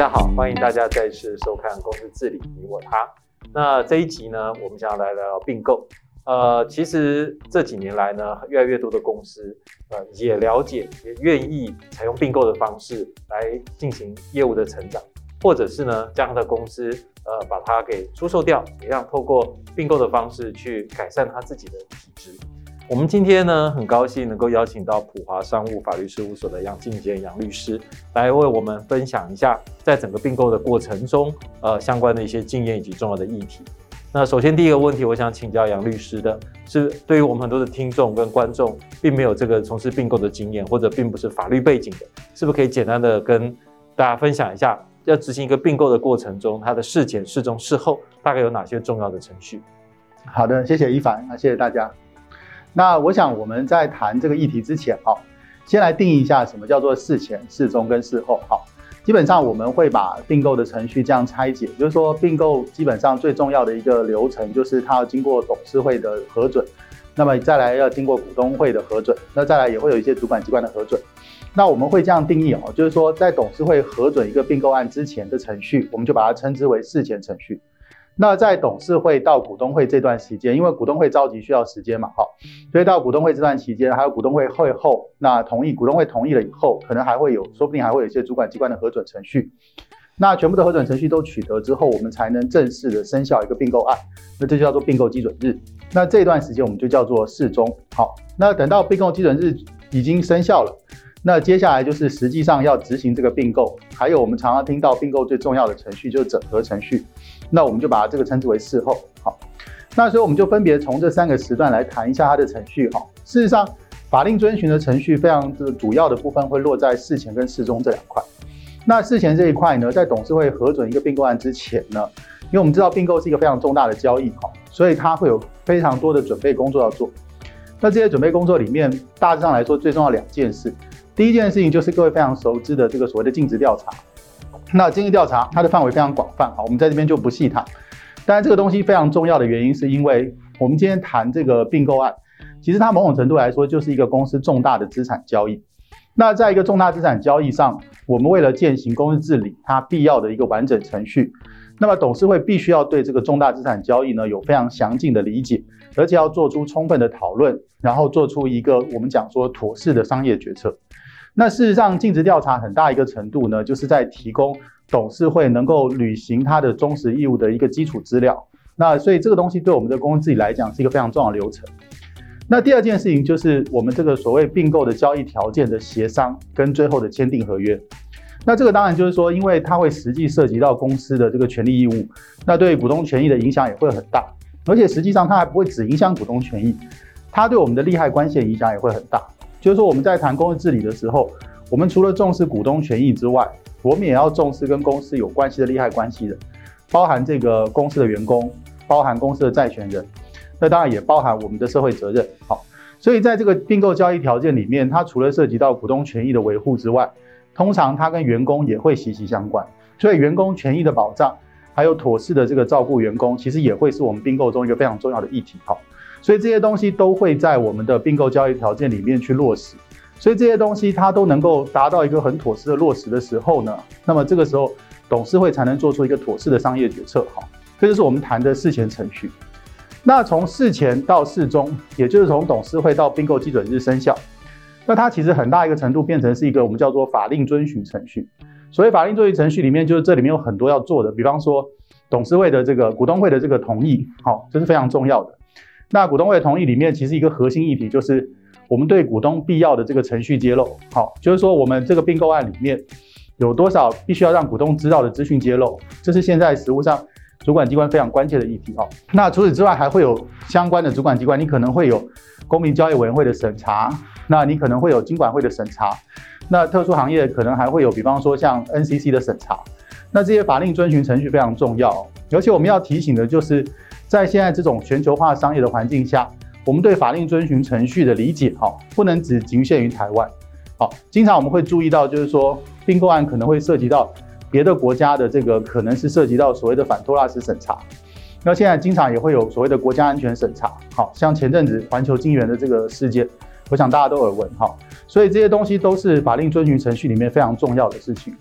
大家好，欢迎大家再次收看《公司治理你我他》。那这一集呢，我们想要来聊聊并购。呃，其实这几年来呢，越来越多的公司呃也了解，也愿意采用并购的方式来进行业务的成长，或者是呢将他的公司呃把它给出售掉，也让透过并购的方式去改善他自己的体质。我们今天呢，很高兴能够邀请到普华商务法律事务所的杨进坚杨律师来为我们分享一下，在整个并购的过程中，呃，相关的一些经验以及重要的议题。那首先第一个问题，我想请教杨律师的是，对于我们很多的听众跟观众，并没有这个从事并购的经验，或者并不是法律背景的，是不是可以简单的跟大家分享一下，要执行一个并购的过程中，它的事前、事中、事后大概有哪些重要的程序？好的，谢谢一凡，那谢谢大家。那我想我们在谈这个议题之前，哈，先来定义一下什么叫做事前、事中跟事后，哈。基本上我们会把并购的程序这样拆解，就是说并购基本上最重要的一个流程就是它要经过董事会的核准，那么再来要经过股东会的核准，那再来也会有一些主管机关的核准。那我们会这样定义哦，就是说在董事会核准一个并购案之前的程序，我们就把它称之为事前程序。那在董事会到股东会这段时间，因为股东会召集需要时间嘛，哈，所以到股东会这段期间，还有股东会会后，那同意股东会同意了以后，可能还会有，说不定还会有一些主管机关的核准程序。那全部的核准程序都取得之后，我们才能正式的生效一个并购案，那这就叫做并购基准日。那这段时间我们就叫做事中。好，那等到并购基准日已经生效了。那接下来就是实际上要执行这个并购，还有我们常常听到并购最重要的程序就是整合程序，那我们就把这个称之为事后。好，那所以我们就分别从这三个时段来谈一下它的程序。哈，事实上法令遵循的程序非常的主要的部分会落在事前跟事中这两块。那事前这一块呢，在董事会核准一个并购案之前呢，因为我们知道并购是一个非常重大的交易，哈，所以它会有非常多的准备工作要做。那这些准备工作里面，大致上来说最重要两件事。第一件事情就是各位非常熟知的这个所谓的尽职调查。那经济调查它的范围非常广泛，好，我们在这边就不细谈。当然，这个东西非常重要的原因是因为我们今天谈这个并购案，其实它某种程度来说就是一个公司重大的资产交易。那在一个重大资产交易上，我们为了践行公司治理，它必要的一个完整程序，那么董事会必须要对这个重大资产交易呢有非常详尽的理解，而且要做出充分的讨论，然后做出一个我们讲说妥适的商业决策。那事实上，尽职调查很大一个程度呢，就是在提供董事会能够履行它的忠实义务的一个基础资料。那所以这个东西对我们的公司自己来讲是一个非常重要的流程。那第二件事情就是我们这个所谓并购的交易条件的协商跟最后的签订合约。那这个当然就是说，因为它会实际涉及到公司的这个权利义务，那对股东权益的影响也会很大。而且实际上它还不会只影响股东权益，它对我们的利害关系的影响也会很大。就是说，我们在谈公司治理的时候，我们除了重视股东权益之外，我们也要重视跟公司有关系的利害关系的，包含这个公司的员工，包含公司的债权人，那当然也包含我们的社会责任。好，所以在这个并购交易条件里面，它除了涉及到股东权益的维护之外，通常它跟员工也会息息相关。所以员工权益的保障，还有妥适的这个照顾员工，其实也会是我们并购中一个非常重要的议题。好。所以这些东西都会在我们的并购交易条件里面去落实，所以这些东西它都能够达到一个很妥适的落实的时候呢，那么这个时候董事会才能做出一个妥适的商业决策。哈，这就是我们谈的事前程序。那从事前到事中，也就是从董事会到并购基准日生效，那它其实很大一个程度变成是一个我们叫做法令遵循程序。所以法令遵循程序里面，就是这里面有很多要做的，比方说董事会的这个股东会的这个同意，好，这是非常重要的。那股东会同意里面，其实一个核心议题就是我们对股东必要的这个程序揭露，好，就是说我们这个并购案里面有多少必须要让股东知道的资讯揭露，这是现在实务上主管机关非常关切的议题，哈。那除此之外，还会有相关的主管机关，你可能会有公平交易委员会的审查，那你可能会有经管会的审查，那特殊行业可能还会有，比方说像 NCC 的审查，那这些法令遵循程序非常重要，而且我们要提醒的就是。在现在这种全球化商业的环境下，我们对法令遵循程序的理解，哈，不能只局限于台湾，好，经常我们会注意到，就是说并购案可能会涉及到别的国家的这个，可能是涉及到所谓的反托拉斯审查，那现在经常也会有所谓的国家安全审查，好，像前阵子环球金源的这个事件，我想大家都耳闻，哈，所以这些东西都是法令遵循程序里面非常重要的事情。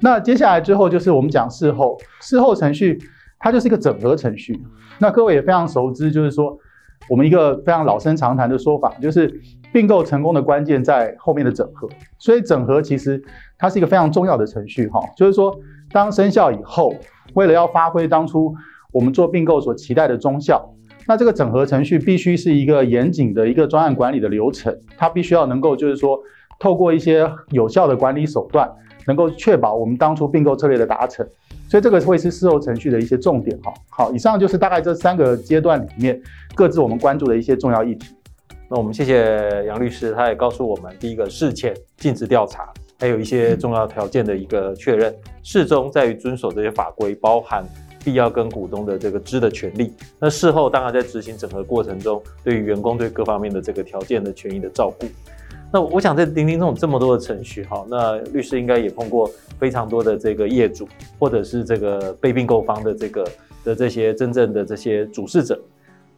那接下来最后就是我们讲事后，事后程序它就是一个整合程序。那各位也非常熟知，就是说我们一个非常老生常谈的说法，就是并购成功的关键在后面的整合。所以整合其实它是一个非常重要的程序哈，就是说当生效以后，为了要发挥当初我们做并购所期待的终效，那这个整合程序必须是一个严谨的一个专案管理的流程，它必须要能够就是说透过一些有效的管理手段。能够确保我们当初并购策略的达成，所以这个会是事后程序的一些重点哈。好，以上就是大概这三个阶段里面各自我们关注的一些重要议题。那我们谢谢杨律师，他也告诉我们，第一个事前尽职调查，还有一些重要条件的一个确认，事中在于遵守这些法规，包含必要跟股东的这个知的权利。那事后当然在执行整合过程中，对于员工对各方面的这个条件的权益的照顾。那我想在丁丁这种这么多的程序哈，那律师应该也碰过非常多的这个业主，或者是这个被并购方的这个的这些真正的这些主事者。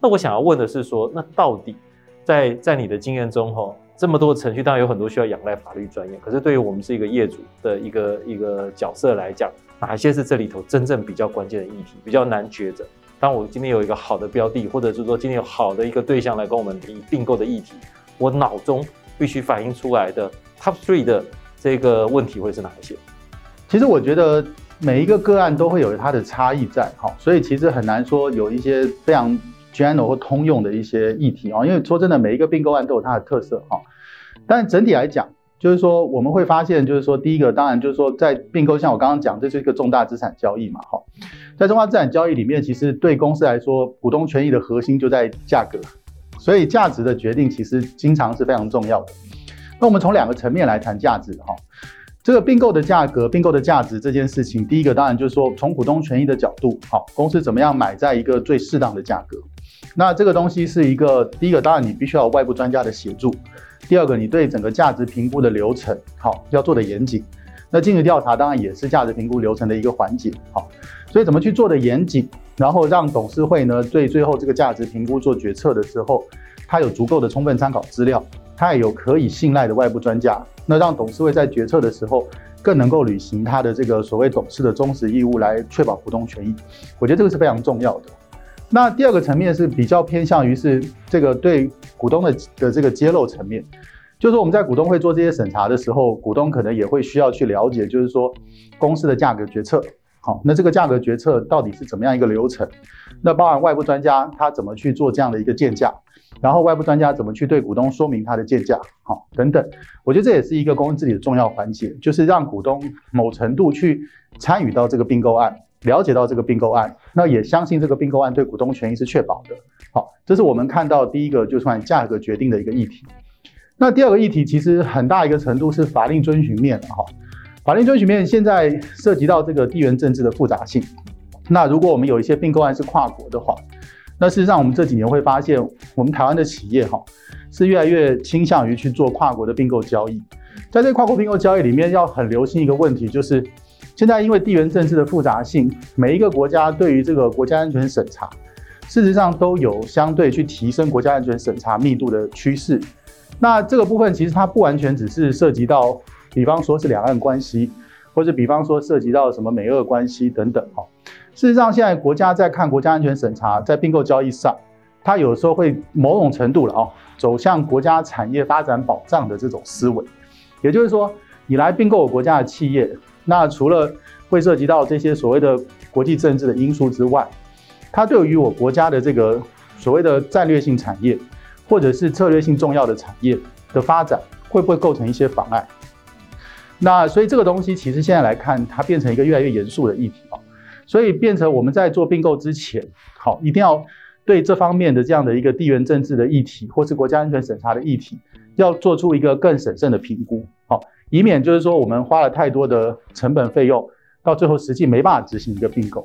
那我想要问的是说，那到底在在你的经验中哈，这么多程序，当然有很多需要仰赖法律专业，可是对于我们是一个业主的一个一个角色来讲，哪些是这里头真正比较关键的议题，比较难抉择？当我今天有一个好的标的，或者是说今天有好的一个对象来跟我们提并购的议题，我脑中。必须反映出来的 top three 的这个问题会是哪一些？其实我觉得每一个个案都会有它的差异在哈，所以其实很难说有一些非常 general 或通用的一些议题啊，因为说真的，每一个并购案都有它的特色哈。但整体来讲，就是说我们会发现，就是说第一个，当然就是说在并购，像我刚刚讲，这是一个重大资产交易嘛哈，在重大资产交易里面，其实对公司来说，股东权益的核心就在价格。所以价值的决定其实经常是非常重要的。那我们从两个层面来谈价值哈，这个并购的价格、并购的价值这件事情，第一个当然就是说从股东权益的角度，好，公司怎么样买在一个最适当的价格。那这个东西是一个第一个，当然你必须要有外部专家的协助。第二个，你对整个价值评估的流程，好，要做的严谨。那尽职调查当然也是价值评估流程的一个环节，好，所以怎么去做的严谨？然后让董事会呢，对最后这个价值评估做决策的时候，他有足够的充分参考资料，他也有可以信赖的外部专家，那让董事会在决策的时候更能够履行他的这个所谓董事的忠实义务，来确保股东权益。我觉得这个是非常重要的。那第二个层面是比较偏向于是这个对股东的的这个揭露层面，就是说我们在股东会做这些审查的时候，股东可能也会需要去了解，就是说公司的价格决策。好，那这个价格决策到底是怎么样一个流程？那包含外部专家他怎么去做这样的一个建价，然后外部专家怎么去对股东说明他的建价，好，等等。我觉得这也是一个公司治理的重要环节，就是让股东某程度去参与到这个并购案，了解到这个并购案，那也相信这个并购案对股东权益是确保的。好，这是我们看到第一个就算价格决定的一个议题。那第二个议题其实很大一个程度是法令遵循面的哈。法令遵循面现在涉及到这个地缘政治的复杂性。那如果我们有一些并购案是跨国的话，那事实上我们这几年会发现，我们台湾的企业哈是越来越倾向于去做跨国的并购交易。在这跨国并购交易里面，要很留心一个问题，就是现在因为地缘政治的复杂性，每一个国家对于这个国家安全审查，事实上都有相对去提升国家安全审查密度的趋势。那这个部分其实它不完全只是涉及到。比方说是两岸关系，或者比方说涉及到什么美俄关系等等哈。事实上，现在国家在看国家安全审查，在并购交易上，它有时候会某种程度了哦，走向国家产业发展保障的这种思维。也就是说，你来并购我国家的企业，那除了会涉及到这些所谓的国际政治的因素之外，它对于我国家的这个所谓的战略性产业，或者是策略性重要的产业的发展，会不会构成一些妨碍？那所以这个东西其实现在来看，它变成一个越来越严肃的议题啊，所以变成我们在做并购之前，好，一定要对这方面的这样的一个地缘政治的议题，或是国家安全审查的议题，要做出一个更审慎的评估，好，以免就是说我们花了太多的成本费用，到最后实际没办法执行一个并购。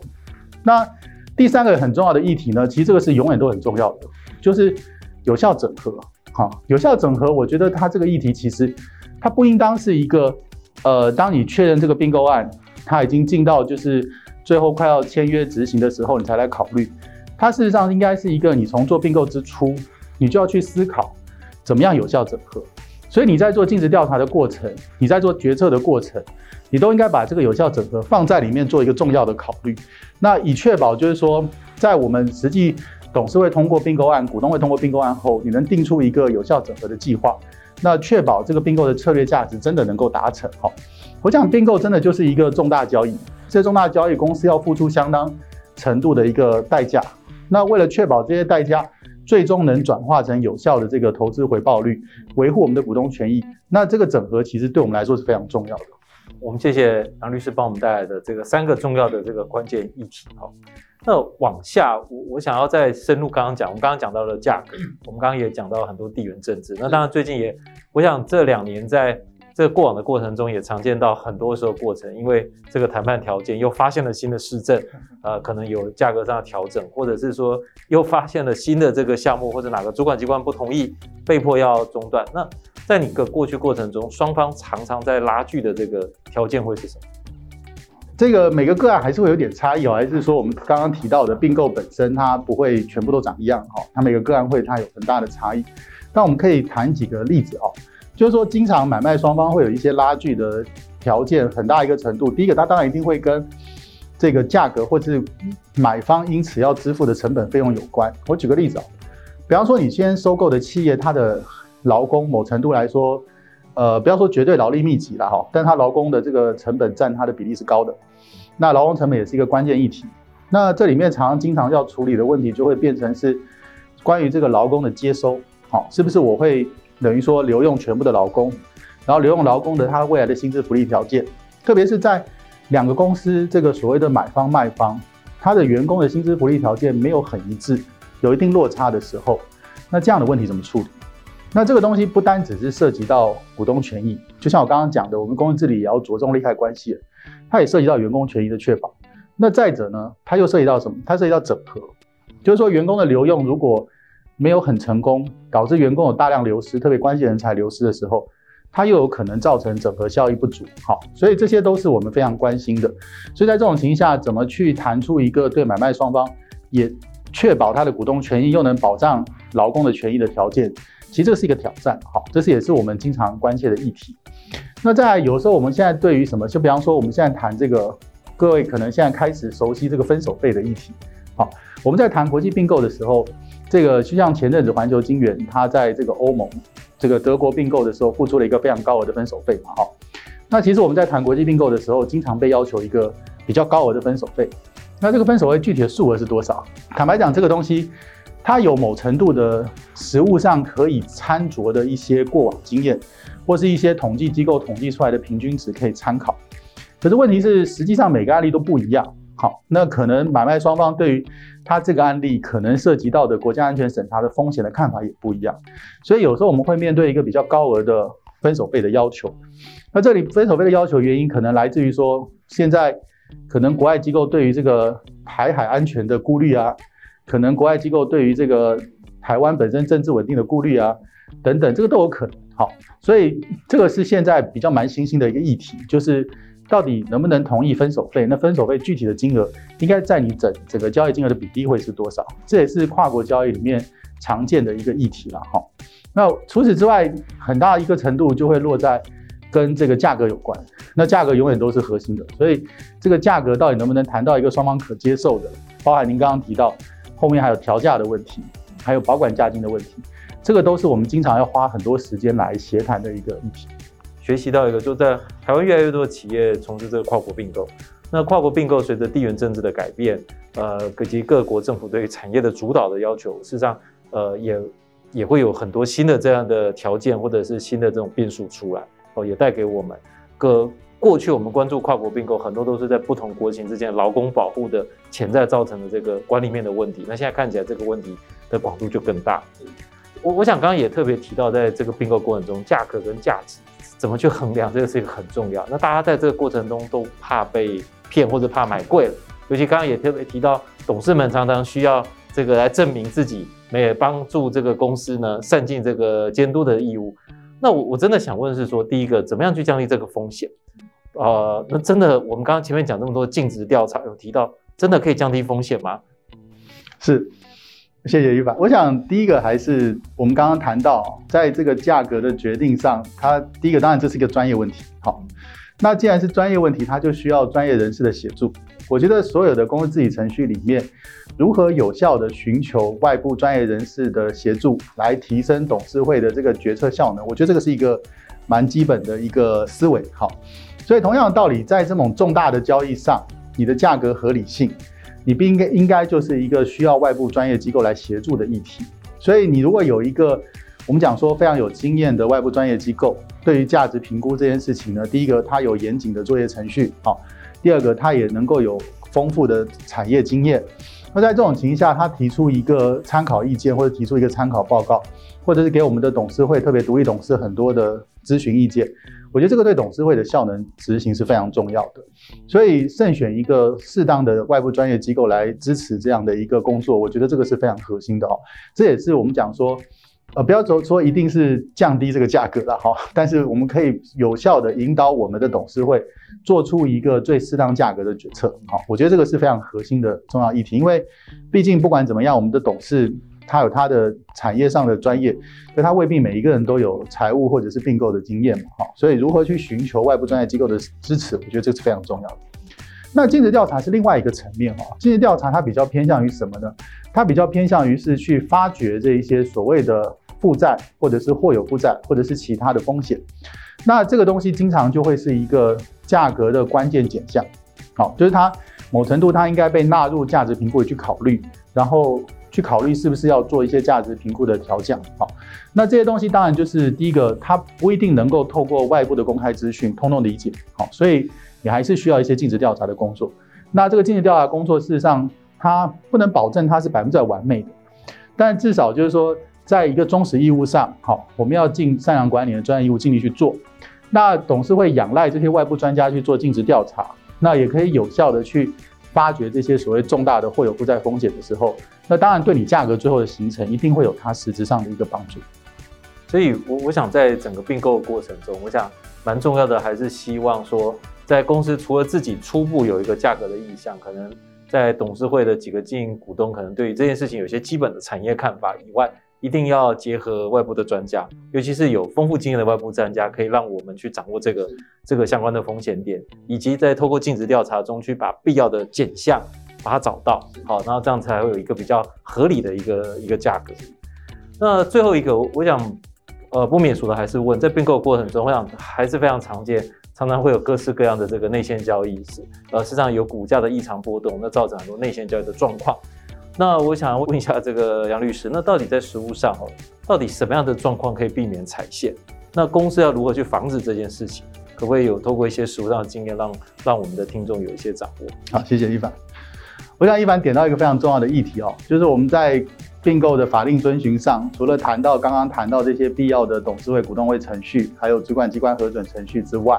那第三个很重要的议题呢，其实这个是永远都很重要的，就是有效整合，好，有效整合，我觉得它这个议题其实它不应当是一个。呃，当你确认这个并购案，它已经进到就是最后快要签约执行的时候，你才来考虑。它事实上应该是一个，你从做并购之初，你就要去思考怎么样有效整合。所以你在做尽职调查的过程，你在做决策的过程，你都应该把这个有效整合放在里面做一个重要的考虑。那以确保就是说，在我们实际董事会通过并购案、股东会通过并购案后，你能定出一个有效整合的计划，那确保这个并购的策略价值真的能够达成。哈，我讲并购真的就是一个重大交易，这重大交易公司要付出相当程度的一个代价。那为了确保这些代价最终能转化成有效的这个投资回报率，维护我们的股东权益，那这个整合其实对我们来说是非常重要的。我们谢谢杨律师帮我们带来的这个三个重要的这个关键议题。哈，那往下我我想要再深入刚刚讲，我们刚刚讲到了价格，我们刚刚也讲到很多地缘政治。那当然最近也，我想这两年在。这个过往的过程中也常见到很多时候过程，因为这个谈判条件又发现了新的市政，呃，可能有价格上的调整，或者是说又发现了新的这个项目，或者哪个主管机关不同意，被迫要中断。那在你个过去过程中，双方常常在拉锯的这个条件会是什么？这个每个个案还是会有点差异哦，还是说我们刚刚提到的并购本身它不会全部都长一样哈？它每个个案会它有很大的差异。那我们可以谈几个例子哦。就是说，经常买卖双方会有一些拉锯的条件，很大一个程度。第一个，它当然一定会跟这个价格，或是买方因此要支付的成本费用有关。我举个例子啊，比方说，你先收购的企业，它的劳工某程度来说，呃，不要说绝对劳力密集了哈，但它劳工的这个成本占它的比例是高的。那劳工成本也是一个关键议题。那这里面常常经常要处理的问题，就会变成是关于这个劳工的接收，好，是不是我会？等于说留用全部的劳工，然后留用劳工的他未来的薪资福利条件，特别是在两个公司这个所谓的买方卖方，他的员工的薪资福利条件没有很一致，有一定落差的时候，那这样的问题怎么处理？那这个东西不单只是涉及到股东权益，就像我刚刚讲的，我们公司治理也要着重利害关系，它也涉及到员工权益的确保。那再者呢，它又涉及到什么？它涉及到整合，就是说员工的留用如果没有很成功，导致员工有大量流失，特别关键人才流失的时候，它又有可能造成整合效益不足。好，所以这些都是我们非常关心的。所以在这种情况下，怎么去谈出一个对买卖双方也确保他的股东权益，又能保障劳工的权益的条件，其实这是一个挑战。好，这是也是我们经常关切的议题。那在有时候我们现在对于什么，就比方说我们现在谈这个，各位可能现在开始熟悉这个分手费的议题。好，我们在谈国际并购的时候。这个就像前阵子环球金源，它在这个欧盟、这个德国并购的时候，付出了一个非常高额的分手费嘛，哈。那其实我们在谈国际并购的时候，经常被要求一个比较高额的分手费。那这个分手费具体的数额是多少？坦白讲，这个东西它有某程度的实物上可以参酌的一些过往经验，或是一些统计机构统计出来的平均值可以参考。可是问题是，实际上每个案例都不一样。好，那可能买卖双方对于他这个案例可能涉及到的国家安全审查的风险的看法也不一样，所以有时候我们会面对一个比较高额的分手费的要求。那这里分手费的要求原因可能来自于说，现在可能国外机构对于这个台海安全的顾虑啊，可能国外机构对于这个台湾本身政治稳定的顾虑啊，等等，这个都有可能。好，所以这个是现在比较蛮新兴的一个议题，就是。到底能不能同意分手费？那分手费具体的金额应该在你整整个交易金额的比例会是多少？这也是跨国交易里面常见的一个议题了哈。那除此之外，很大一个程度就会落在跟这个价格有关。那价格永远都是核心的，所以这个价格到底能不能谈到一个双方可接受的？包含您刚刚提到后面还有调价的问题，还有保管价金的问题，这个都是我们经常要花很多时间来协谈的一个议题。学习到一个，就在台湾越来越多的企业从事这个跨国并购。那跨国并购随着地缘政治的改变，呃，以及各国政府对于产业的主导的要求，事实上，呃，也也会有很多新的这样的条件，或者是新的这种变数出来。哦，也带给我们各过去我们关注跨国并购，很多都是在不同国情之间劳工保护的潜在造成的这个管理面的问题。那现在看起来这个问题的广度就更大。我我想刚刚也特别提到，在这个并购过程中，价格跟价值。怎么去衡量这个是一个很重要。那大家在这个过程中都怕被骗或者怕买贵了，尤其刚刚也特别提到，董事们常常需要这个来证明自己，没有帮助这个公司呢善尽这个监督的义务。那我我真的想问是说，第一个怎么样去降低这个风险？呃，那真的我们刚刚前面讲这么多尽职调查有提到，真的可以降低风险吗？是。谢谢一凡。我想第一个还是我们刚刚谈到，在这个价格的决定上，它第一个当然这是一个专业问题。好，那既然是专业问题，它就需要专业人士的协助。我觉得所有的公司治理程序里面，如何有效地寻求外部专业人士的协助，来提升董事会的这个决策效能，我觉得这个是一个蛮基本的一个思维。好，所以同样的道理，在这种重大的交易上，你的价格合理性。你不应该应该就是一个需要外部专业机构来协助的议题，所以你如果有一个我们讲说非常有经验的外部专业机构，对于价值评估这件事情呢，第一个它有严谨的作业程序，好，第二个它也能够有丰富的产业经验，那在这种情况下，他提出一个参考意见或者提出一个参考报告，或者是给我们的董事会特别独立董事很多的咨询意见。我觉得这个对董事会的效能执行是非常重要的，所以慎选一个适当的外部专业机构来支持这样的一个工作，我觉得这个是非常核心的哦。这也是我们讲说，呃，不要说说一定是降低这个价格了哈，但是我们可以有效的引导我们的董事会做出一个最适当价格的决策。好，我觉得这个是非常核心的重要议题，因为毕竟不管怎么样，我们的董事。他有他的产业上的专业，可他未必每一个人都有财务或者是并购的经验嘛，哈，所以如何去寻求外部专业机构的支持，我觉得这是非常重要的。那尽职调查是另外一个层面，哈，尽职调查它比较偏向于什么呢？它比较偏向于是去发掘这一些所谓的负债，或者是或有负债，或者是其他的风险。那这个东西经常就会是一个价格的关键减项，好，就是它某程度它应该被纳入价值评估去考虑，然后。去考虑是不是要做一些价值评估的调降，好，那这些东西当然就是第一个，它不一定能够透过外部的公开资讯通通理解，好，所以你还是需要一些尽职调查的工作。那这个尽职调查工作，事实上它不能保证它是百分之百完美的，但至少就是说，在一个忠实义务上，好，我们要尽善良管理的专业义务，尽力去做。那董事会仰赖这些外部专家去做尽职调查，那也可以有效的去。发掘这些所谓重大的或有负债风险的时候，那当然对你价格最后的形成一定会有它实质上的一个帮助。所以，我我想在整个并购的过程中，我想蛮重要的还是希望说，在公司除了自己初步有一个价格的意向，可能在董事会的几个经营股东可能对于这件事情有些基本的产业看法以外。一定要结合外部的专家，尤其是有丰富经验的外部专家，可以让我们去掌握这个这个相关的风险点，以及在透过尽职调查中去把必要的减项把它找到，好，然后这样才会有一个比较合理的一个一个价格。那最后一个，我想，呃，不免俗的还是问，在并购过程中，我想还是非常常见，常常会有各式各样的这个内线交易，是呃，实际上有股价的异常波动，那造成很多内线交易的状况。那我想问一下这个杨律师，那到底在实务上哦，到底什么样的状况可以避免踩线？那公司要如何去防止这件事情？可不可以有透过一些实务上的经验让，让我们的听众有一些掌握？好，谢谢一凡。我想一凡点到一个非常重要的议题哦，就是我们在并购的法令遵循上，除了谈到刚刚谈到这些必要的董事会、股东会程序，还有主管机关核准程序之外，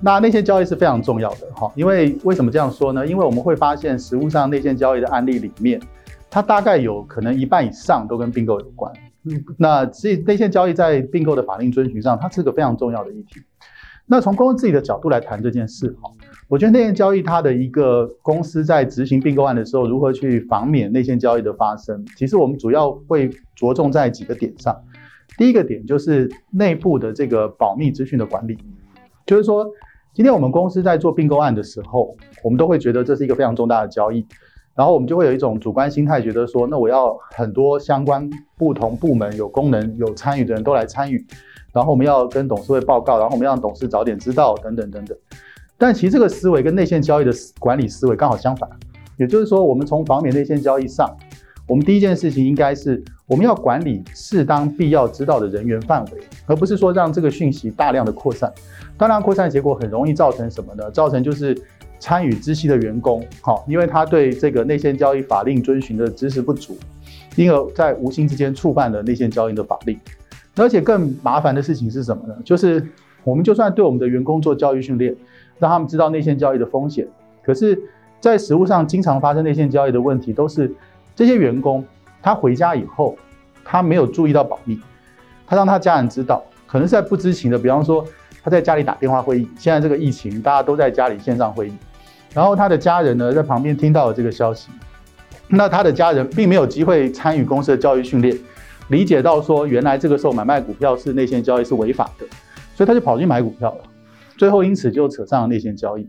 那内线交易是非常重要的哈。因为为什么这样说呢？因为我们会发现实物上内线交易的案例里面。它大概有可能一半以上都跟并购有关。嗯，那所以内线交易在并购的法令遵循上，它是个非常重要的议题。那从公司自己的角度来谈这件事，哈，我觉得内线交易它的一个公司在执行并购案的时候，如何去防免内线交易的发生，其实我们主要会着重在几个点上。第一个点就是内部的这个保密资讯的管理，就是说，今天我们公司在做并购案的时候，我们都会觉得这是一个非常重大的交易。然后我们就会有一种主观心态，觉得说，那我要很多相关不同部门有功能、有参与的人都来参与，然后我们要跟董事会报告，然后我们要让董事早点知道，等等等等。但其实这个思维跟内线交易的管理思维刚好相反，也就是说，我们从防免内线交易上，我们第一件事情应该是我们要管理适当必要知道的人员范围，而不是说让这个讯息大量的扩散。当然，扩散结果很容易造成什么呢？造成就是。参与知悉的员工，好，因为他对这个内线交易法令遵循的知识不足，因而在无形之间触犯了内线交易的法令。而且更麻烦的事情是什么呢？就是我们就算对我们的员工做教育训练，让他们知道内线交易的风险，可是，在实务上经常发生内线交易的问题，都是这些员工他回家以后，他没有注意到保密，他让他家人知道，可能是在不知情的，比方说他在家里打电话会议，现在这个疫情，大家都在家里线上会议。然后他的家人呢，在旁边听到了这个消息，那他的家人并没有机会参与公司的教育训练，理解到说原来这个时候买卖股票是内线交易是违法的，所以他就跑去买股票了，最后因此就扯上了内线交易。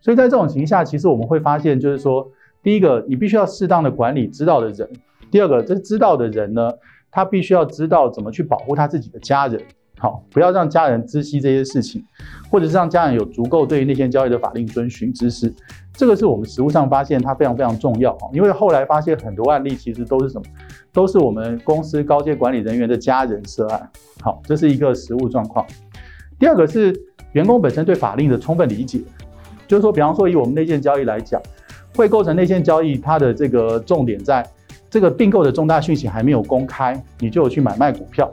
所以在这种情况下，其实我们会发现，就是说，第一个，你必须要适当的管理知道的人；第二个，这知道的人呢，他必须要知道怎么去保护他自己的家人，好，不要让家人知悉这些事情，或者是让家人有足够对于内线交易的法令遵循知识。这个是我们实务上发现它非常非常重要啊，因为后来发现很多案例其实都是什么，都是我们公司高阶管理人员的家人涉案。好，这是一个实务状况。第二个是员工本身对法令的充分理解。就是说，比方说以我们内线交易来讲，会构成内线交易，它的这个重点在这个并购的重大讯息还没有公开，你就有去买卖股票。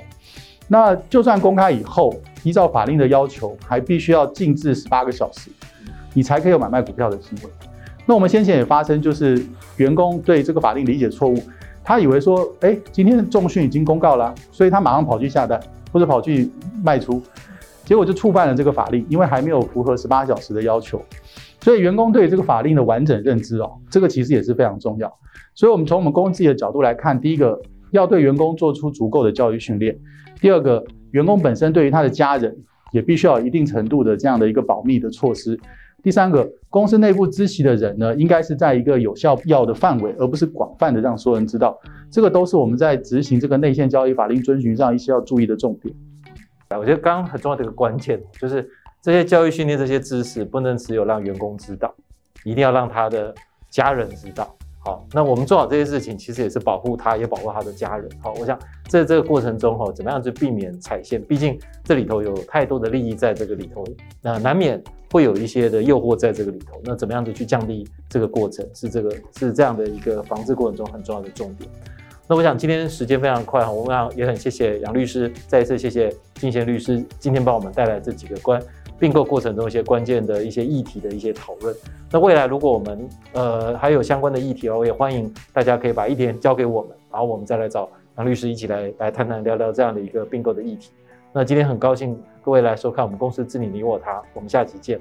那就算公开以后，依照法令的要求，还必须要静置十八个小时，你才可以有买卖股票的机会。那我们先前也发生，就是员工对这个法令理解错误，他以为说，哎，今天的重讯已经公告了，所以他马上跑去下单或者跑去卖出。结果就触犯了这个法令，因为还没有符合十八小时的要求，所以员工对这个法令的完整认知哦，这个其实也是非常重要。所以，我们从我们公司的角度来看，第一个要对员工做出足够的教育训练；第二个，员工本身对于他的家人也必须要有一定程度的这样的一个保密的措施；第三个，公司内部知悉的人呢，应该是在一个有效必要的范围，而不是广泛的让所有人知道。这个都是我们在执行这个内线交易法令遵循上一些要注意的重点。我觉得刚刚很重要的一个关键就是这些教育训练这些知识不能只有让员工知道，一定要让他的家人知道。好，那我们做好这些事情，其实也是保护他，也保护他的家人。好，我想在这个过程中哈，怎么样去避免踩线？毕竟这里头有太多的利益在这个里头，那难免会有一些的诱惑在这个里头。那怎么样子去降低这个过程？是这个是这样的一个防治过程中很重要的重点。那我想今天时间非常快哈，我们也很谢谢杨律师，再一次谢谢金贤律师今天帮我们带来这几个关并购过程中一些关键的一些议题的一些讨论。那未来如果我们呃还有相关的议题哦，也欢迎大家可以把议题交给我们，然后我们再来找杨律师一起来来谈谈聊聊这样的一个并购的议题。那今天很高兴各位来收看我们公司治理你我他，我们下期见。